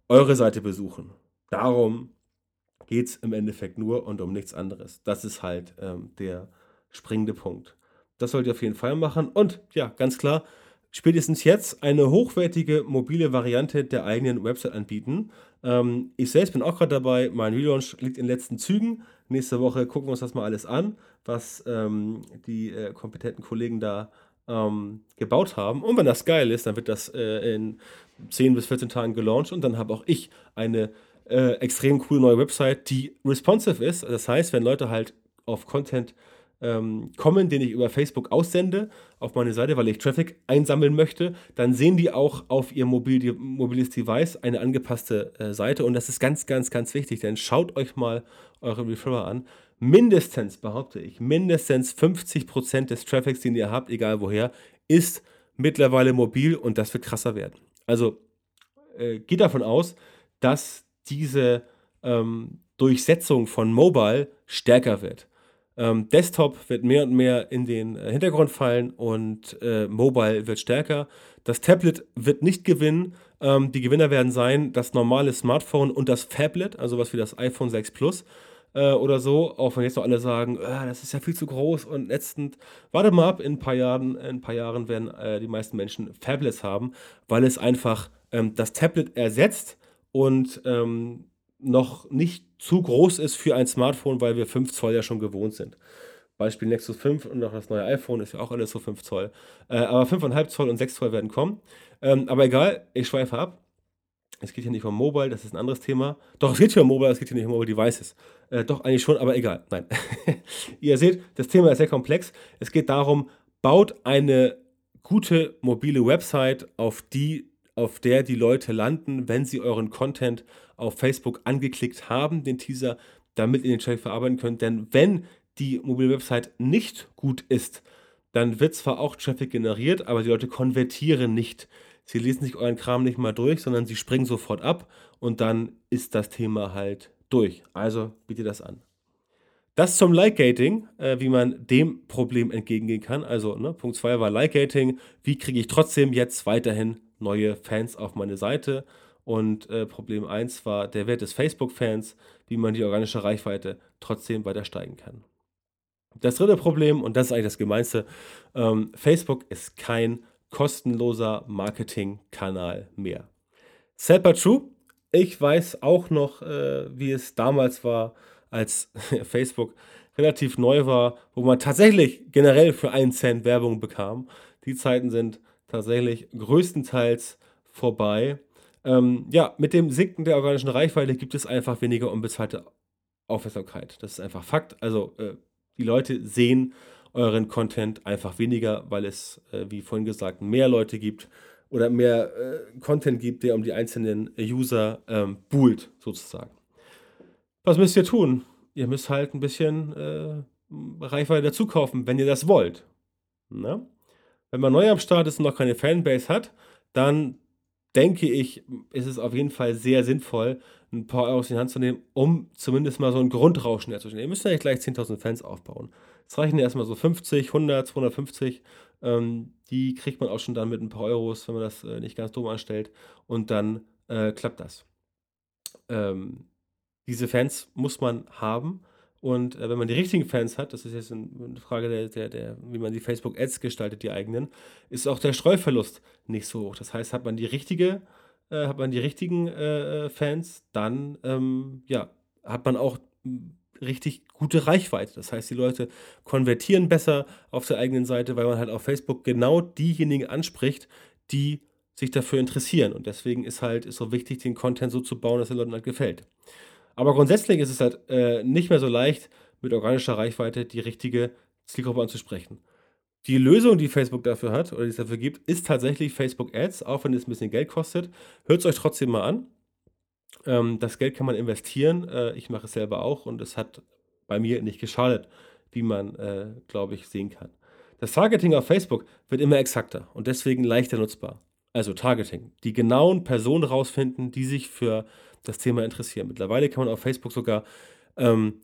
eure Seite besuchen. Darum geht es im Endeffekt nur und um nichts anderes. Das ist halt ähm, der springende Punkt. Das sollt ihr auf jeden Fall machen. Und ja, ganz klar, spätestens jetzt eine hochwertige mobile Variante der eigenen Website anbieten. Ähm, ich selbst bin auch gerade dabei, mein Relaunch liegt in den letzten Zügen. Nächste Woche gucken wir uns das mal alles an, was ähm, die äh, kompetenten Kollegen da ähm, gebaut haben. Und wenn das geil ist, dann wird das äh, in 10 bis 14 Tagen gelauncht und dann habe auch ich eine äh, extrem coole neue Website, die responsive ist. Das heißt, wenn Leute halt auf Content ähm, kommen, den ich über Facebook aussende auf meine Seite, weil ich Traffic einsammeln möchte, dann sehen die auch auf ihr mobil, mobiles Device eine angepasste äh, Seite und das ist ganz, ganz, ganz wichtig, denn schaut euch mal eure Referrer an. Mindestens, behaupte ich, mindestens 50% des Traffics, den ihr habt, egal woher, ist mittlerweile mobil und das wird krasser werden. Also äh, geht davon aus, dass diese ähm, Durchsetzung von Mobile stärker wird. Ähm, Desktop wird mehr und mehr in den äh, Hintergrund fallen und äh, Mobile wird stärker. Das Tablet wird nicht gewinnen. Ähm, die Gewinner werden sein das normale Smartphone und das Phablet, also was wie das iPhone 6 Plus äh, oder so. Auch wenn jetzt noch alle sagen, äh, das ist ja viel zu groß und letztend, warte mal ab, in ein paar Jahren, in ein paar Jahren werden äh, die meisten Menschen Phablets haben, weil es einfach ähm, das Tablet ersetzt und ähm, noch nicht zu groß ist für ein Smartphone, weil wir 5 Zoll ja schon gewohnt sind. Beispiel Nexus 5 und auch das neue iPhone ist ja auch alles so 5 Zoll. Äh, aber 5,5 Zoll und 6 Zoll werden kommen. Ähm, aber egal, ich schweife ab. Es geht hier nicht um Mobile, das ist ein anderes Thema. Doch, es geht hier um Mobile, es geht hier nicht um Mobile Devices. Äh, doch, eigentlich schon, aber egal. Nein. <laughs> Ihr seht, das Thema ist sehr komplex. Es geht darum, baut eine gute mobile Website, auf die auf der die Leute landen, wenn sie euren Content auf Facebook angeklickt haben, den Teaser, damit ihr den Traffic verarbeiten könnt. Denn wenn die mobile Website nicht gut ist, dann wird zwar auch Traffic generiert, aber die Leute konvertieren nicht. Sie lesen sich euren Kram nicht mal durch, sondern sie springen sofort ab und dann ist das Thema halt durch. Also biete das an. Das zum Like-Gating, äh, wie man dem Problem entgegengehen kann. Also ne, Punkt 2 war Like-Gating. Wie kriege ich trotzdem jetzt weiterhin neue Fans auf meine Seite. Und äh, Problem 1 war der Wert des Facebook-Fans, wie man die organische Reichweite trotzdem weiter steigen kann. Das dritte Problem, und das ist eigentlich das Gemeinste, ähm, Facebook ist kein kostenloser Marketingkanal mehr. Sad true, ich weiß auch noch, äh, wie es damals war, als <laughs> Facebook relativ neu war, wo man tatsächlich generell für einen Cent Werbung bekam. Die Zeiten sind tatsächlich größtenteils vorbei. Ähm, ja, mit dem Sinken der organischen Reichweite gibt es einfach weniger unbezahlte Aufmerksamkeit. Das ist einfach Fakt. Also äh, die Leute sehen euren Content einfach weniger, weil es, äh, wie vorhin gesagt, mehr Leute gibt oder mehr äh, Content gibt, der um die einzelnen User ähm, buhlt, sozusagen. Was müsst ihr tun? Ihr müsst halt ein bisschen äh, Reichweite dazu kaufen, wenn ihr das wollt. Na? Wenn man neu am Start ist und noch keine Fanbase hat, dann denke ich, ist es auf jeden Fall sehr sinnvoll, ein paar Euros in die Hand zu nehmen, um zumindest mal so ein Grundrauschen herzustellen. Ihr müsst ja nicht gleich 10.000 Fans aufbauen. Es reichen ja erstmal so 50, 100, 250. Ähm, die kriegt man auch schon dann mit ein paar Euros, wenn man das äh, nicht ganz dumm anstellt. Und dann äh, klappt das. Ähm, diese Fans muss man haben. Und äh, wenn man die richtigen Fans hat, das ist jetzt eine Frage, der, der, der, wie man die Facebook-Ads gestaltet, die eigenen, ist auch der Streuverlust nicht so hoch. Das heißt, hat man die richtige, äh, hat man die richtigen äh, Fans, dann ähm, ja, hat man auch hm, richtig gute Reichweite. Das heißt, die Leute konvertieren besser auf der eigenen Seite, weil man halt auf Facebook genau diejenigen anspricht, die sich dafür interessieren. Und deswegen ist halt ist so wichtig, den Content so zu bauen, dass den Leuten halt gefällt. Aber grundsätzlich ist es halt äh, nicht mehr so leicht, mit organischer Reichweite die richtige Zielgruppe anzusprechen. Die Lösung, die Facebook dafür hat oder die es dafür gibt, ist tatsächlich Facebook Ads, auch wenn es ein bisschen Geld kostet. Hört es euch trotzdem mal an. Ähm, das Geld kann man investieren. Äh, ich mache es selber auch und es hat bei mir nicht geschadet, wie man, äh, glaube ich, sehen kann. Das Targeting auf Facebook wird immer exakter und deswegen leichter nutzbar. Also Targeting. Die genauen Personen rausfinden, die sich für das Thema interessieren. Mittlerweile kann man auf Facebook sogar ähm,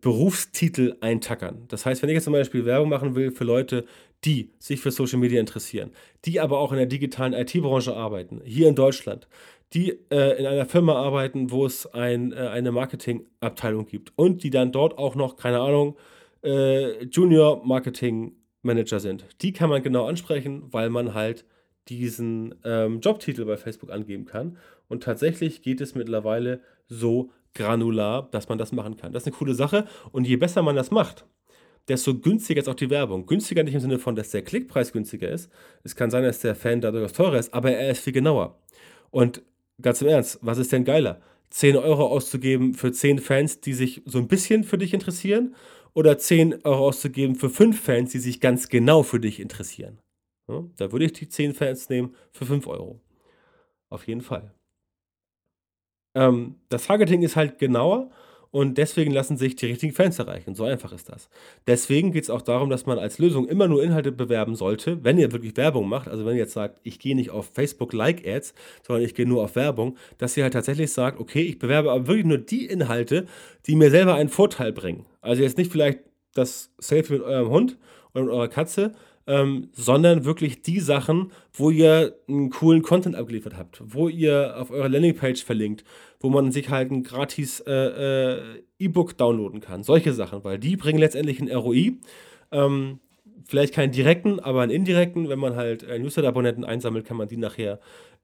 Berufstitel eintackern. Das heißt, wenn ich jetzt zum Beispiel Werbung machen will für Leute, die sich für Social Media interessieren, die aber auch in der digitalen IT-Branche arbeiten, hier in Deutschland, die äh, in einer Firma arbeiten, wo es ein, äh, eine Marketingabteilung gibt und die dann dort auch noch, keine Ahnung, äh, Junior Marketing Manager sind. Die kann man genau ansprechen, weil man halt diesen ähm, Jobtitel bei Facebook angeben kann. Und tatsächlich geht es mittlerweile so granular, dass man das machen kann. Das ist eine coole Sache. Und je besser man das macht, desto günstiger ist auch die Werbung. Günstiger nicht im Sinne von, dass der Klickpreis günstiger ist. Es kann sein, dass der Fan dadurch teurer ist, aber er ist viel genauer. Und ganz im Ernst, was ist denn geiler? 10 Euro auszugeben für 10 Fans, die sich so ein bisschen für dich interessieren, oder 10 Euro auszugeben für 5 Fans, die sich ganz genau für dich interessieren. Ja, da würde ich die 10 Fans nehmen für 5 Euro. Auf jeden Fall. Ähm, das Targeting ist halt genauer und deswegen lassen sich die richtigen Fans erreichen. So einfach ist das. Deswegen geht es auch darum, dass man als Lösung immer nur Inhalte bewerben sollte, wenn ihr wirklich Werbung macht. Also wenn ihr jetzt sagt, ich gehe nicht auf Facebook Like Ads, sondern ich gehe nur auf Werbung, dass ihr halt tatsächlich sagt, okay, ich bewerbe aber wirklich nur die Inhalte, die mir selber einen Vorteil bringen. Also jetzt nicht vielleicht das Selfie mit eurem Hund oder mit eurer Katze, ähm, sondern wirklich die Sachen, wo ihr einen coolen Content abgeliefert habt, wo ihr auf eurer Landingpage verlinkt, wo man sich halt ein gratis äh, äh, E-Book downloaden kann. Solche Sachen, weil die bringen letztendlich ein ROI. Ähm, vielleicht keinen direkten, aber einen indirekten. Wenn man halt äh, Newsletter-Abonnenten einsammelt, kann man die nachher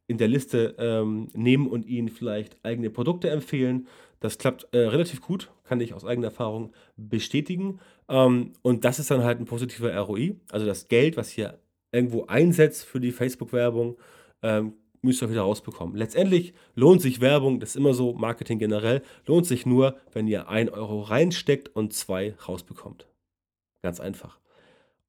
in der Liste ähm, nehmen und ihnen vielleicht eigene Produkte empfehlen. Das klappt äh, relativ gut, kann ich aus eigener Erfahrung bestätigen. Ähm, und das ist dann halt ein positiver ROI. Also das Geld, was ihr irgendwo einsetzt für die Facebook-Werbung, ähm, müsst ihr wieder rausbekommen. Letztendlich lohnt sich Werbung, das ist immer so, Marketing generell, lohnt sich nur, wenn ihr 1 Euro reinsteckt und 2 rausbekommt. Ganz einfach.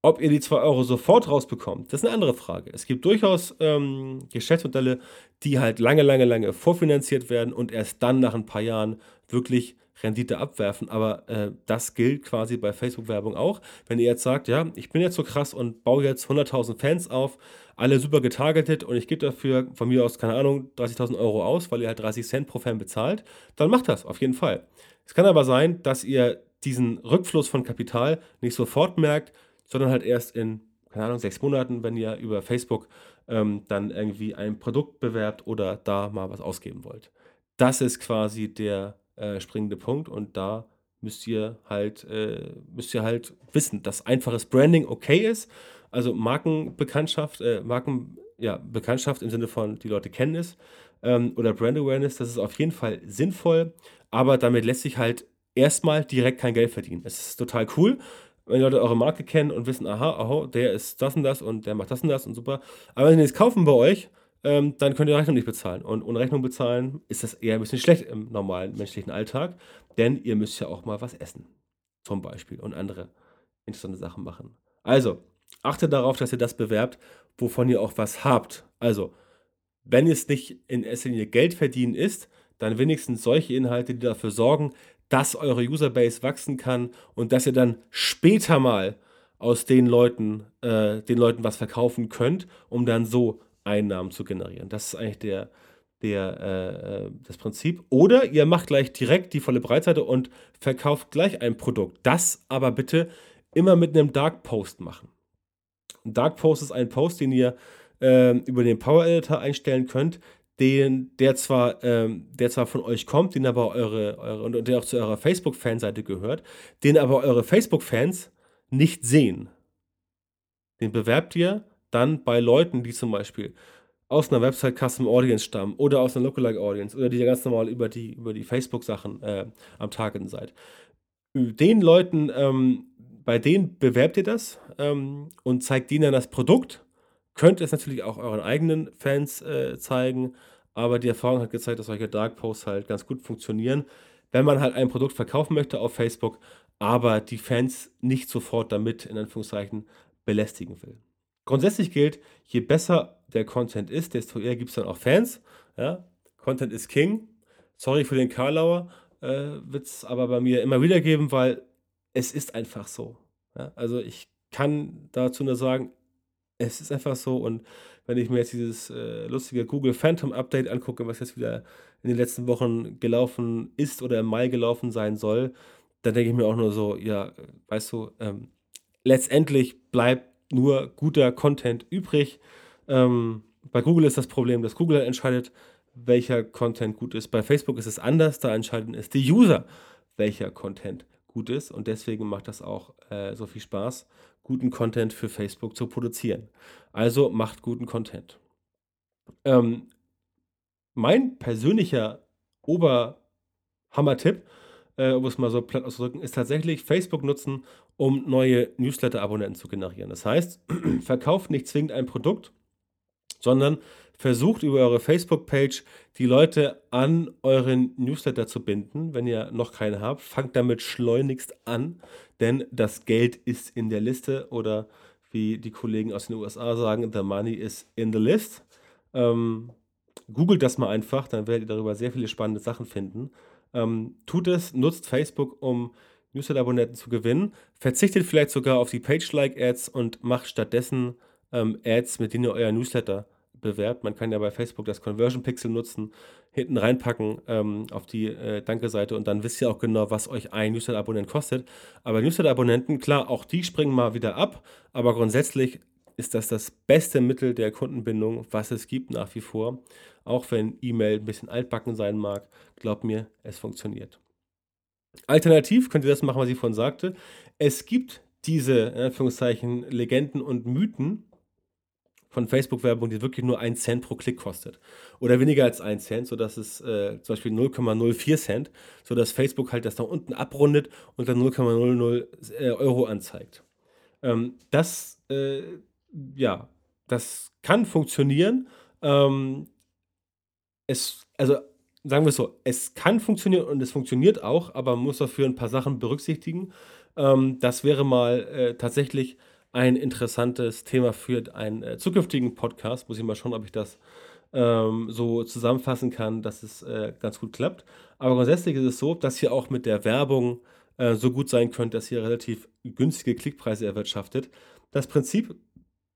Ob ihr die 2 Euro sofort rausbekommt, das ist eine andere Frage. Es gibt durchaus ähm, Geschäftsmodelle, die halt lange, lange, lange vorfinanziert werden und erst dann nach ein paar Jahren wirklich Rendite abwerfen. Aber äh, das gilt quasi bei Facebook-Werbung auch. Wenn ihr jetzt sagt, ja, ich bin jetzt so krass und baue jetzt 100.000 Fans auf, alle super getargetet und ich gebe dafür von mir aus, keine Ahnung, 30.000 Euro aus, weil ihr halt 30 Cent pro Fan bezahlt, dann macht das auf jeden Fall. Es kann aber sein, dass ihr diesen Rückfluss von Kapital nicht sofort merkt, sondern halt erst in, keine Ahnung, sechs Monaten, wenn ihr über Facebook ähm, dann irgendwie ein Produkt bewerbt oder da mal was ausgeben wollt. Das ist quasi der äh, springende Punkt und da müsst ihr halt, äh, müsst ihr halt wissen, dass einfaches Branding okay ist. Also Markenbekanntschaft, äh, Marken, ja, Bekanntschaft im Sinne von, die Leute kennen es, ähm, oder Brand Awareness, das ist auf jeden Fall sinnvoll, aber damit lässt sich halt erstmal direkt kein Geld verdienen. Es ist total cool wenn die Leute eure Marke kennen und wissen, aha, aha, der ist das und das und der macht das und das und super. Aber wenn sie es kaufen bei euch, ähm, dann könnt ihr Rechnung nicht bezahlen. Und ohne Rechnung bezahlen ist das eher ein bisschen schlecht im normalen menschlichen Alltag, denn ihr müsst ja auch mal was essen. Zum Beispiel und andere interessante Sachen machen. Also, achtet darauf, dass ihr das bewerbt, wovon ihr auch was habt. Also, wenn es nicht in erster Linie Geld verdienen ist, dann wenigstens solche Inhalte, die dafür sorgen, dass eure Userbase wachsen kann und dass ihr dann später mal aus den Leuten, äh, den Leuten was verkaufen könnt, um dann so Einnahmen zu generieren. Das ist eigentlich der, der, äh, das Prinzip. Oder ihr macht gleich direkt die volle Breitseite und verkauft gleich ein Produkt. Das aber bitte immer mit einem Dark Post machen. Ein Dark Post ist ein Post, den ihr äh, über den Power Editor einstellen könnt, den, der zwar, ähm, der zwar von euch kommt, den aber eure, eure und der auch zu eurer Facebook-Fanseite gehört, den aber eure Facebook-Fans nicht sehen. Den bewerbt ihr dann bei Leuten, die zum Beispiel aus einer Website Custom Audience stammen oder aus einer Lookalike Audience oder die ganz normal über die, über die Facebook-Sachen äh, am Targeten seid. Den Leuten, ähm, bei denen bewerbt ihr das ähm, und zeigt ihnen dann das Produkt Könnt es natürlich auch euren eigenen Fans äh, zeigen, aber die Erfahrung hat gezeigt, dass solche Dark Posts halt ganz gut funktionieren, wenn man halt ein Produkt verkaufen möchte auf Facebook, aber die Fans nicht sofort damit in Anführungszeichen belästigen will. Grundsätzlich gilt, je besser der Content ist, desto eher gibt es dann auch Fans. Ja? Content ist King. Sorry für den Karlauer, äh, wird es aber bei mir immer wieder geben, weil es ist einfach so. Ja? Also ich kann dazu nur sagen, es ist einfach so und wenn ich mir jetzt dieses äh, lustige Google Phantom Update angucke, was jetzt wieder in den letzten Wochen gelaufen ist oder im Mai gelaufen sein soll, dann denke ich mir auch nur so, ja, weißt du, ähm, letztendlich bleibt nur guter Content übrig. Ähm, bei Google ist das Problem, dass Google entscheidet, welcher Content gut ist. Bei Facebook ist es anders, da entscheiden es die User, welcher Content gut ist und deswegen macht das auch äh, so viel Spaß guten Content für Facebook zu produzieren. Also macht guten Content. Ähm, mein persönlicher Oberhammer-Tipp, äh, um es mal so platt auszudrücken, ist tatsächlich Facebook nutzen, um neue Newsletter-Abonnenten zu generieren. Das heißt, <clears throat> verkauft nicht zwingend ein Produkt, sondern versucht über eure Facebook-Page die Leute an euren Newsletter zu binden. Wenn ihr noch keinen habt, fangt damit schleunigst an, denn das Geld ist in der Liste oder wie die Kollegen aus den USA sagen, the money is in the list. Ähm, googelt das mal einfach, dann werdet ihr darüber sehr viele spannende Sachen finden. Ähm, tut es, nutzt Facebook, um Newsletter-Abonnenten zu gewinnen. Verzichtet vielleicht sogar auf die Page-Like-Ads und macht stattdessen ähm, Ads, mit denen ihr euer Newsletter bewerbt. Man kann ja bei Facebook das Conversion Pixel nutzen, hinten reinpacken ähm, auf die äh, Danke-Seite und dann wisst ihr auch genau, was euch ein Newsletter-Abonnent kostet. Aber Newsletter-Abonnenten, klar, auch die springen mal wieder ab, aber grundsätzlich ist das das beste Mittel der Kundenbindung, was es gibt nach wie vor. Auch wenn E-Mail ein bisschen altbacken sein mag, glaubt mir, es funktioniert. Alternativ könnt ihr das machen, was ich vorhin sagte. Es gibt diese, in Anführungszeichen, Legenden und Mythen von Facebook-Werbung, die wirklich nur 1 Cent pro Klick kostet. Oder weniger als 1 Cent, sodass es äh, zum Beispiel 0,04 Cent, sodass Facebook halt das nach unten abrundet und dann 0,00 äh, Euro anzeigt. Ähm, das, äh, ja, das kann funktionieren. Ähm, es, also sagen wir es so, es kann funktionieren und es funktioniert auch, aber man muss dafür ein paar Sachen berücksichtigen. Ähm, das wäre mal äh, tatsächlich ein interessantes Thema für einen äh, zukünftigen Podcast. Muss ich mal schauen, ob ich das ähm, so zusammenfassen kann, dass es äh, ganz gut klappt. Aber grundsätzlich ist es so, dass ihr auch mit der Werbung äh, so gut sein könnt, dass ihr relativ günstige Klickpreise erwirtschaftet. Das Prinzip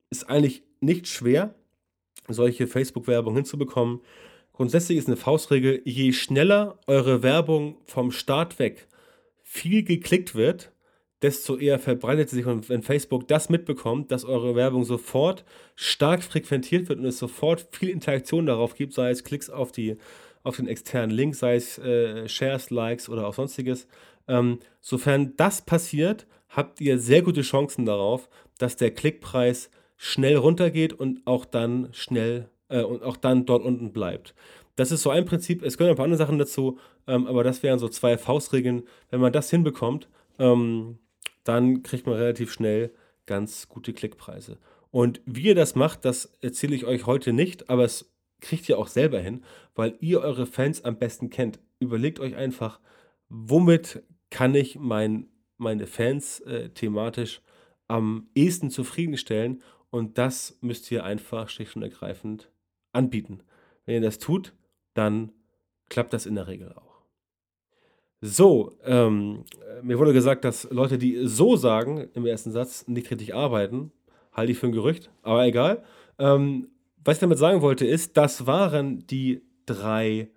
ist eigentlich nicht schwer, solche Facebook-Werbung hinzubekommen. Grundsätzlich ist eine Faustregel, je schneller eure Werbung vom Start weg viel geklickt wird, desto eher verbreitet sie sich. Und wenn Facebook das mitbekommt, dass eure Werbung sofort stark frequentiert wird und es sofort viel Interaktion darauf gibt, sei es Klicks auf, die, auf den externen Link, sei es äh, Shares, Likes oder auch sonstiges, ähm, sofern das passiert, habt ihr sehr gute Chancen darauf, dass der Klickpreis schnell runtergeht und auch dann schnell äh, und auch dann dort unten bleibt. Das ist so ein Prinzip. Es gehören ein paar andere Sachen dazu, ähm, aber das wären so zwei Faustregeln. Wenn man das hinbekommt, ähm, dann kriegt man relativ schnell ganz gute Klickpreise. Und wie ihr das macht, das erzähle ich euch heute nicht, aber es kriegt ihr auch selber hin, weil ihr eure Fans am besten kennt. Überlegt euch einfach, womit kann ich mein, meine Fans äh, thematisch am ehesten zufriedenstellen und das müsst ihr einfach schlicht und ergreifend anbieten. Wenn ihr das tut, dann klappt das in der Regel auch. So, ähm, mir wurde gesagt, dass Leute, die so sagen im ersten Satz, nicht richtig arbeiten, halte ich für ein Gerücht, aber egal. Ähm, was ich damit sagen wollte, ist, das waren die drei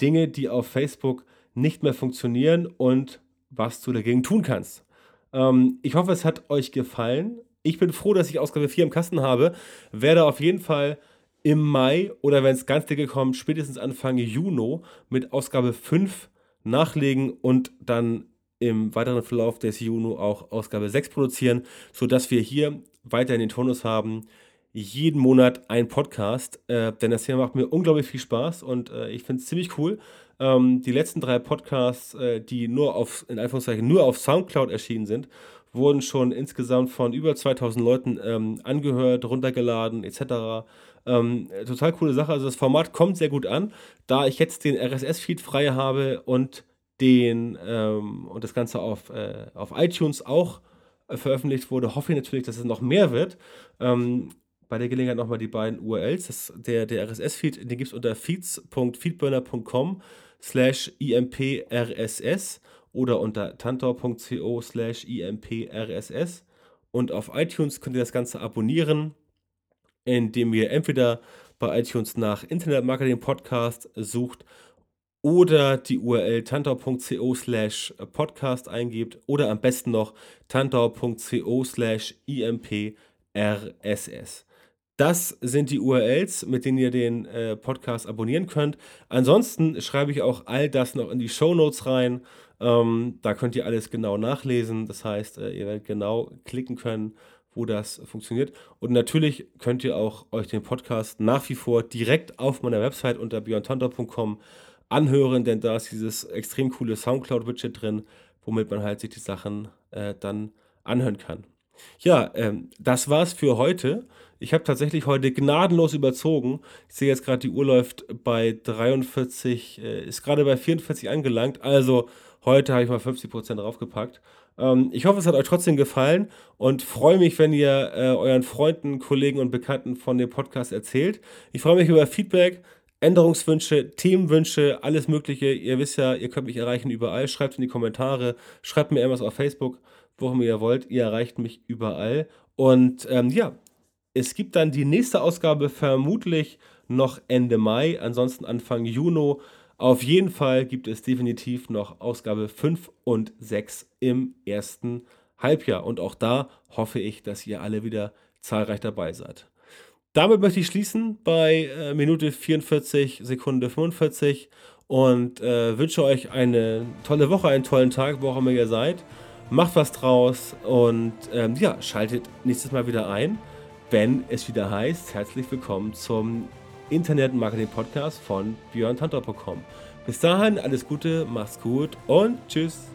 Dinge, die auf Facebook nicht mehr funktionieren und was du dagegen tun kannst. Ähm, ich hoffe, es hat euch gefallen. Ich bin froh, dass ich Ausgabe 4 im Kasten habe. Werde auf jeden Fall im Mai oder wenn es ganz dicke kommt, spätestens Anfang Juni mit Ausgabe 5 nachlegen und dann im weiteren Verlauf des Juni auch Ausgabe 6 produzieren, sodass wir hier weiter in den Tonus haben. Jeden Monat ein Podcast, äh, denn das Thema macht mir unglaublich viel Spaß und äh, ich finde es ziemlich cool. Ähm, die letzten drei Podcasts, äh, die nur auf, in Anführungszeichen, nur auf Soundcloud erschienen sind, wurden schon insgesamt von über 2000 Leuten ähm, angehört, runtergeladen etc. Ähm, total coole Sache. Also das Format kommt sehr gut an, da ich jetzt den RSS-Feed frei habe und den ähm, und das Ganze auf, äh, auf iTunes auch äh, veröffentlicht wurde, hoffe ich natürlich, dass es noch mehr wird. Ähm, bei der Gelegenheit nochmal die beiden URLs. Das, der der RSS-Feed, den gibt es unter feeds.feedburner.com slash imprss oder unter tantor.co slash imprss. Und auf iTunes könnt ihr das Ganze abonnieren, indem ihr entweder bei iTunes nach Internet Marketing Podcast sucht oder die URL tantor.co slash podcast eingebt oder am besten noch tantor.co slash imprss. Das sind die URLs, mit denen ihr den äh, Podcast abonnieren könnt. Ansonsten schreibe ich auch all das noch in die Show Notes rein. Ähm, da könnt ihr alles genau nachlesen. Das heißt, äh, ihr werdet genau klicken können, wo das funktioniert. Und natürlich könnt ihr auch euch den Podcast nach wie vor direkt auf meiner Website unter beyondtonto.com anhören, denn da ist dieses extrem coole Soundcloud-Widget drin, womit man halt sich die Sachen äh, dann anhören kann. Ja, ähm, das war's für heute. Ich habe tatsächlich heute gnadenlos überzogen. Ich sehe jetzt gerade, die Uhr läuft bei 43, äh, ist gerade bei 44 angelangt. Also heute habe ich mal 50% draufgepackt. Ähm, ich hoffe, es hat euch trotzdem gefallen und freue mich, wenn ihr äh, euren Freunden, Kollegen und Bekannten von dem Podcast erzählt. Ich freue mich über Feedback. Änderungswünsche, Themenwünsche, alles Mögliche. Ihr wisst ja, ihr könnt mich erreichen überall. Schreibt in die Kommentare, schreibt mir irgendwas auf Facebook, worum ihr wollt. Ihr erreicht mich überall. Und ähm, ja, Es gibt dann die nächste Ausgabe vermutlich noch Ende Mai, ansonsten Anfang Juni. Auf jeden Fall gibt es definitiv noch Ausgabe 5 und 6 im ersten Halbjahr. Und auch da hoffe ich, dass ihr alle wieder zahlreich dabei seid. Damit möchte ich schließen bei äh, Minute 44, Sekunde 45 und äh, wünsche euch eine tolle Woche, einen tollen Tag, wo auch immer ihr seid. Macht was draus und ähm, ja, schaltet nächstes Mal wieder ein, wenn es wieder heißt, herzlich willkommen zum Internet Marketing Podcast von björntantor.com. Bis dahin, alles Gute, macht's gut und tschüss.